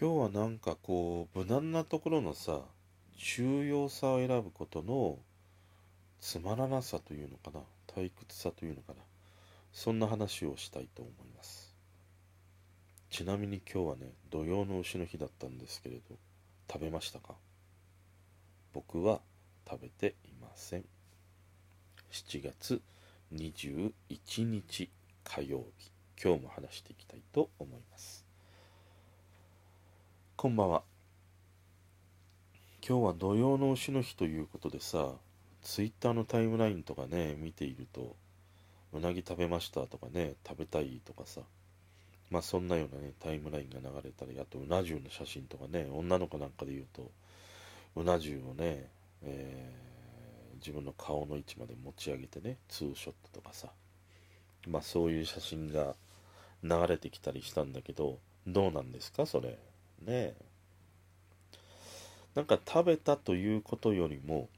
今日はなんかこう無難なところのさ重要さを選ぶことのつまらなさというのかな退屈さというのかなそんな話をしたいと思います。ちなみに今日はね土曜の牛の日だったんですけれど食べましたか？僕は食べていません。7月21日火曜日。今日も話していきたいと思います。こんばんは。今日は土曜の牛の日ということでさツイッターのタイムラインとかね見ているとうなぎ食べましたとかね食べたいとかさまあそんなようなねタイムラインが流れたりあとうな重の写真とかね女の子なんかで言うとうな重をね、えー、自分の顔の位置まで持ち上げてねツーショットとかさまあそういう写真が流れてきたりしたんだけどどうなんですかそれ？ね。なんか食べたということよりも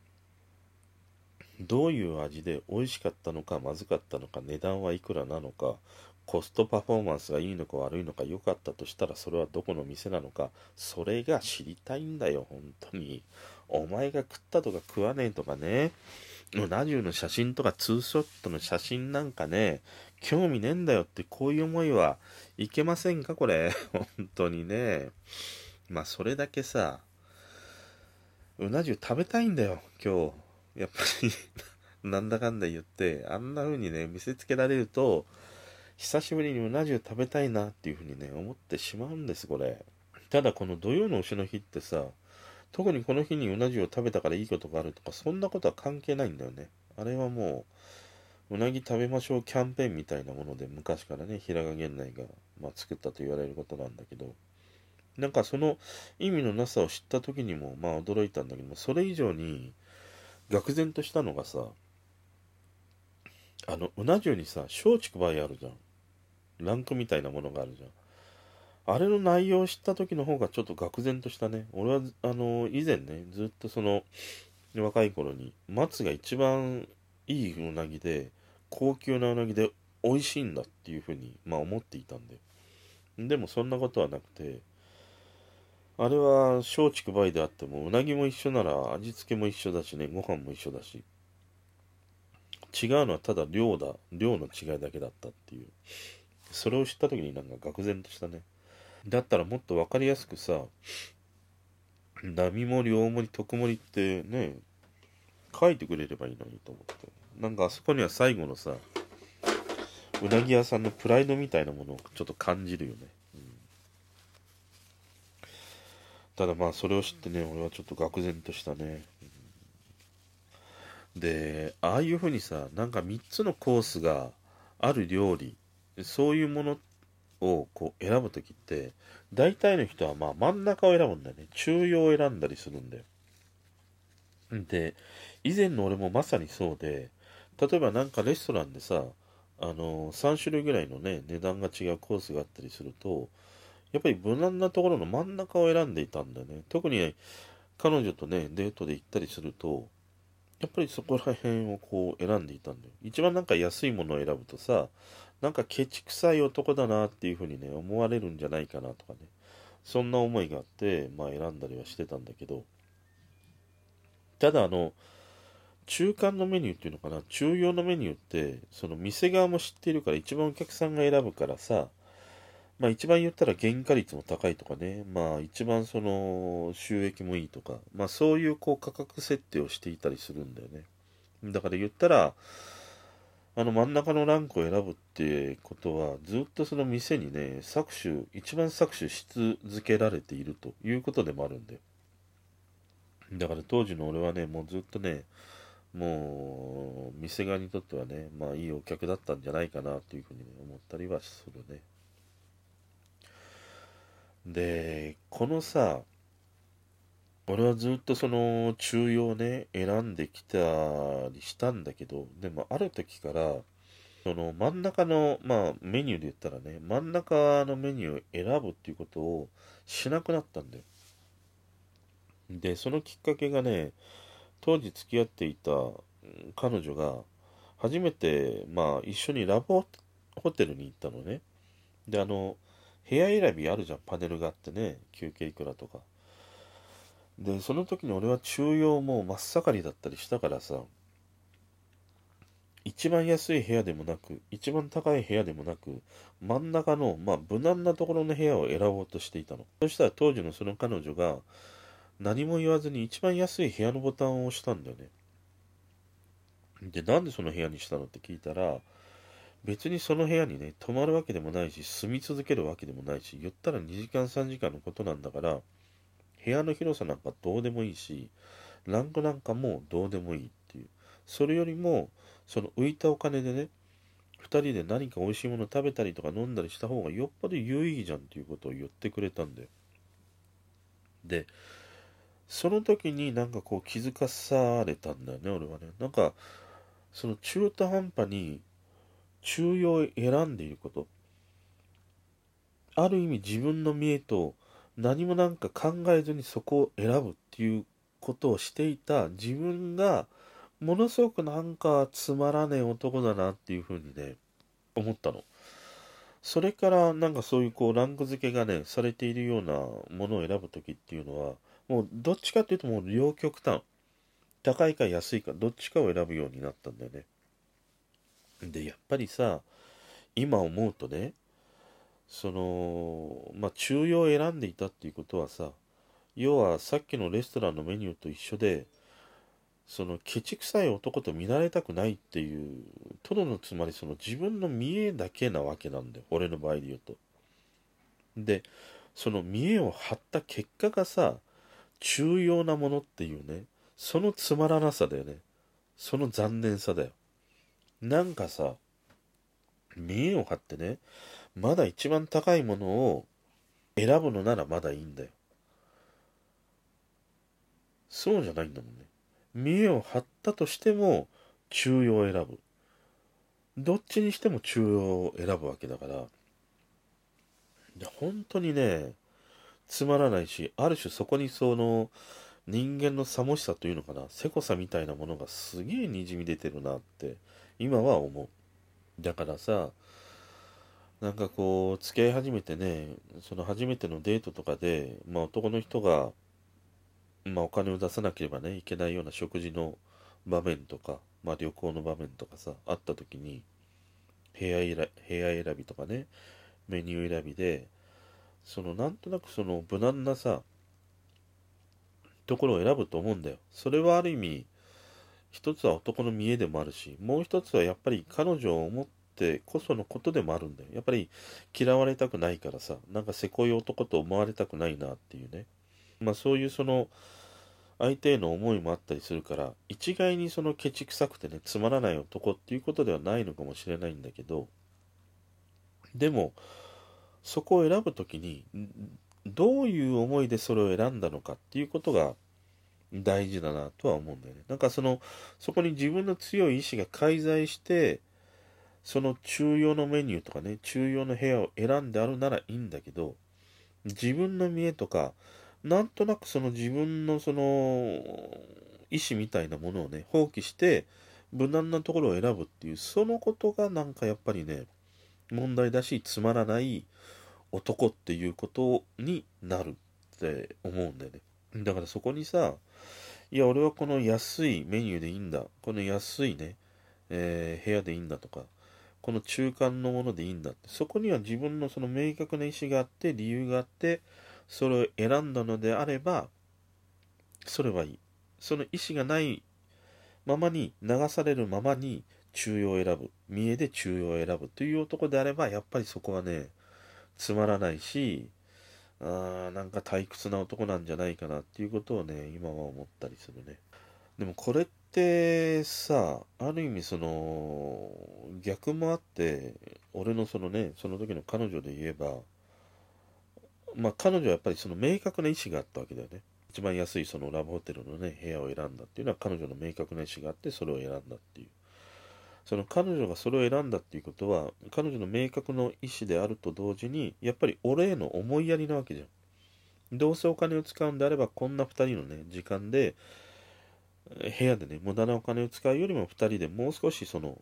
どういう味で美味しかったのかまずかったのか値段はいくらなのかコストパフォーマンスがいいのか悪いのか良かったとしたらそれはどこの店なのかそれが知りたいんだよ本当に。お前が食ったとか食わねえとかね。うな重の写真とかツーショットの写真なんかね興味ねえんだよってこういう思いはいけませんか？これ。本当にね。まあそれだけさうな重食べたいんだよ今日。やっぱり。なんだかんだ言ってあんな風にね見せつけられると久しぶりにうな重食べたいなっていう風にね思ってしまうんですこれ。ただこの土曜の牛の日ってさ特にこの日にうな重を食べたからいいことがあるとかそんなことは関係ないんだよね。あれはもううなぎ食べましょうキャンペーンみたいなもので昔からね平賀源内が、まあ、作ったと言われることなんだけどなんかその意味のなさを知った時にもまあ驚いたんだけどもそれ以上に愕然としたのがさあのうな重にさ松竹梅あるじゃん。ランクみたいなものがあるじゃん。あれの内容を知った時の方がちょっと愕然としたね。俺はあの以前ねずっとその若い頃に松が一番いいうなぎで高級なうなぎで美味しいんだっていうふうにまあ思っていたんで。でもそんなことはなくてあれは松竹梅であってもうなぎも一緒なら味付けも一緒だしねご飯も一緒だし違うのはただ量だ量の違いだけだったっていう。それを知った時になんか愕然としたね。だったらもっと分かりやすくさ並盛り大盛り特盛りってね書いてくれればいいのにと思って。なんかあそこには最後のさうなぎ屋さんのプライドみたいなものをちょっと感じるよね、うん、ただまあそれを知ってね俺はちょっと愕然としたね、うん、でああいうふうにさなんか3つのコースがある料理そういうものをこう選ぶ時って大体の人はまあ真ん中を選ぶんだよね。中庸を選んだりするんだよ。で以前の俺もまさにそうで例えばなんかレストランでさあの3種類ぐらいのね値段が違うコースがあったりするとやっぱり無難なところの真ん中を選んでいたんだよね。特に彼女とねデートで行ったりするとやっぱりそこら辺をこう選んでいたんだよ。一番なんか安いものを選ぶとさなんかケチくさい男だなっていうふうにね、思われるんじゃないかなとかね、そんな思いがあって、まあ選んだりはしてたんだけど、ただあの、中間のメニューっていうのかな、中庸のメニューって、その店側も知っているから、一番お客さんが選ぶからさ、まあ一番言ったら原価率も高いとかね、まあ一番その収益もいいとか、まあそういうこう価格設定をしていたりするんだよね。だから言ったら、あの真ん中のランクを選ぶってことは、ずっとその店にね、搾取、一番搾取し続けられているということでもあるんで。だから当時の俺はね、もうずっとね、もう、店側にとってはね、まあいいお客だったんじゃないかなというふうに、ね、思ったりはするね。で、このさ、俺はずっとその中庸ね、選んできたりしたんだけど、でもある時から、その真ん中の、まあメニューで言ったらね、真ん中のメニューを選ぶっていうことをしなくなったんだよ。で、そのきっかけがね、当時付き合っていた彼女が、初めて、まあ一緒にラブホテルに行ったのね。で、あの、部屋選びあるじゃん。パネルがあってね。休憩いくらとか。でその時に俺は中央も真っ盛りだったりしたからさ。一番安い部屋でもなく一番高い部屋でもなく真ん中のまあ無難なところの部屋を選ぼうとしていたの。そしたら当時のその彼女が何も言わずに一番安い部屋のボタンを押したんだよね。でなんでその部屋にしたのって聞いたら別にその部屋にね泊まるわけでもないし住み続けるわけでもないし言ったら2時間3時間のことなんだから部屋の広さなんかどうでもいいしランクなんかもどうでもいいっていう。それよりもその浮いたお金でね2人で何か美味しいもの食べたりとか飲んだりした方がよっぽど有意義じゃんっていうことを言ってくれたんだよ。でその時になんかこう気づかされたんだよね俺はね。なんかその中途半端に中庸を選んでいること。ある意味自分の見栄と何もなんか考えずにそこを選ぶっていうことをしていた。自分がものすごくなんかつまらねえ男だなっていうふうにね思ったの。それからなんかそういうこうランク付けがねされているようなものを選ぶ時っていうのはもうどっちかっていうともう両極端。高いか安いかどっちかを選ぶようになったんだよね。でやっぱりさ今思うとねそのまあ中庸を選んでいたっていうことはさ要はさっきのレストランのメニューと一緒でそのケチくさい男と見られたくないっていうとどのつまりその自分の見栄だけなわけなんだよ俺の場合で言うと。でその見栄を張った結果がさ重要なものっていうねそのつまらなさだよねその残念さだよなんかさ見栄を張ってねまだ一番高いものを選ぶのならまだいいんだよ。そうじゃないんだもんね。見栄を張ったとしても中庸を選ぶ。どっちにしても中庸を選ぶわけだから。で本当にね、つまらないし、ある種そこにその人間のさもしさというのかな、せこさみたいなものがすげえにじみ出てるなって今は思う。だからさ、なんかこう、付き合い始めてね、その初めてのデートとかで、まあ男の人が、まあお金を出さなければね、いけないような食事の場面とか、まあ旅行の場面とかさ、あった時に、部屋選部屋選びとかね、メニュー選びで、そのなんとなくその無難なさ、ところを選ぶと思うんだよ。それはある意味、一つは男の見栄でもあるし、もう一つはやっぱり彼女を思ってこそのことでもあるんだよ。やっぱり嫌われたくないからさ、なんかせこい男と思われたくないなっていうね。まあそういうその、相手への思いもあったりするから、一概にそのケチくさくてね、つまらない男っていうことではないのかもしれないんだけど、でも、そこを選ぶときに、どういう思いでそれを選んだのかっていうことが大事だなとは思うんだよね。なんかその、そこに自分の強い意志が介在して、その中庸のメニューとかね、中庸の部屋を選んであるならいいんだけど、自分の見栄とか、なんとなくその自分のその意思みたいなものをね、放棄して、無難なところを選ぶっていう、そのことがなんかやっぱりね、問題だし、つまらない男っていうことになるって思うんだよね。だからそこにさ、いや、俺はこの安いメニューでいいんだ。この安いね、えー、部屋でいいんだとか、この中間のものでいいんだってそこには自分のその明確な意思があって理由があってそれを選んだのであればそれはいいその意思がないままに流されるままに中庸を選ぶ。見栄で中庸を選ぶという男であればやっぱりそこはねつまらないしあーなんか退屈な男なんじゃないかなっていうことをね今は思ったりするね。でもこれってさある意味その逆もあって俺のそのねその時の彼女で言えばまあ彼女はやっぱりその明確な意思があったわけだよね。一番安いそのラブホテルのね部屋を選んだっていうのは彼女の明確な意思があってそれを選んだっていう。その彼女がそれを選んだっていうことは彼女の明確の意思であると同時にやっぱり俺への思いやりなわけじゃん。どうせお金を使うんであればこんな2人のね時間で部屋でね、無駄なお金を使うよりも2人でもう少しその、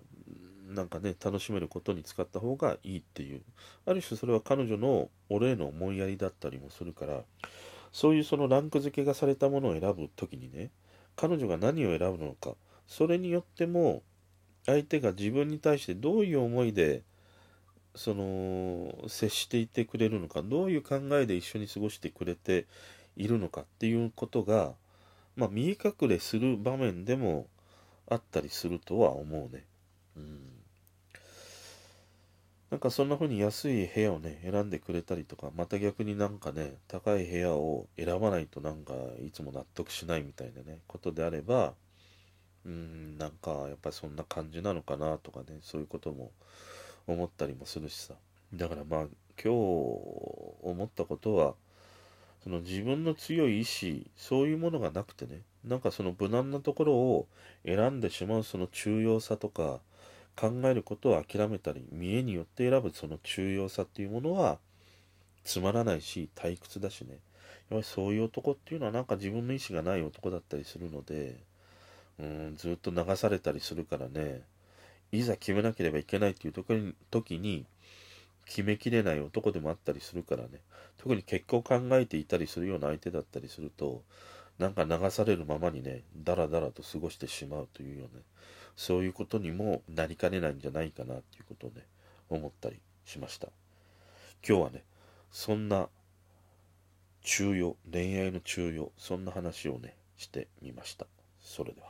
なんかね楽しめることに使った方がいいっていう。ある種それは彼女の俺への思いやりだったりもするからそういうそのランク付けがされたものを選ぶ時にね彼女が何を選ぶのかそれによっても相手が自分に対してどういう思いでその接していてくれるのかどういう考えで一緒に過ごしてくれているのかっていうことが、まあ、見え隠れする場面でもあったりするとは思うね。うん。なんかそんな風に安い部屋をね、選んでくれたりとか、また逆になんかね、高い部屋を選ばないとなんかいつも納得しないみたいなね、ことであれば、うん、なんかやっぱりそんな感じなのかなとかね、そういうことも思ったりもするしさ。だからまあ今日思ったことは、その自分の強い意志、そういうものがなくてね、なんかその無難なところを選んでしまうその重要さとか、考えることを諦めたり、見栄によって選ぶその重要さっていうものは、つまらないし、退屈だしね。やっぱりそういう男っていうのはなんか自分の意志がない男だったりするので、うん、ずっと流されたりするからね、いざ決めなければいけないっていう時に、時に決めきれない男でもあったりするからね、特に結果を考えていたりするような相手だったりすると、なんか流されるままにね、だらだらと過ごしてしまうというよね、そういうことにもなりかねないんじゃないかなっていうことをね、思ったりしました。今日はね、そんな中庸、恋愛の中庸、そんな話をね、してみました。それでは。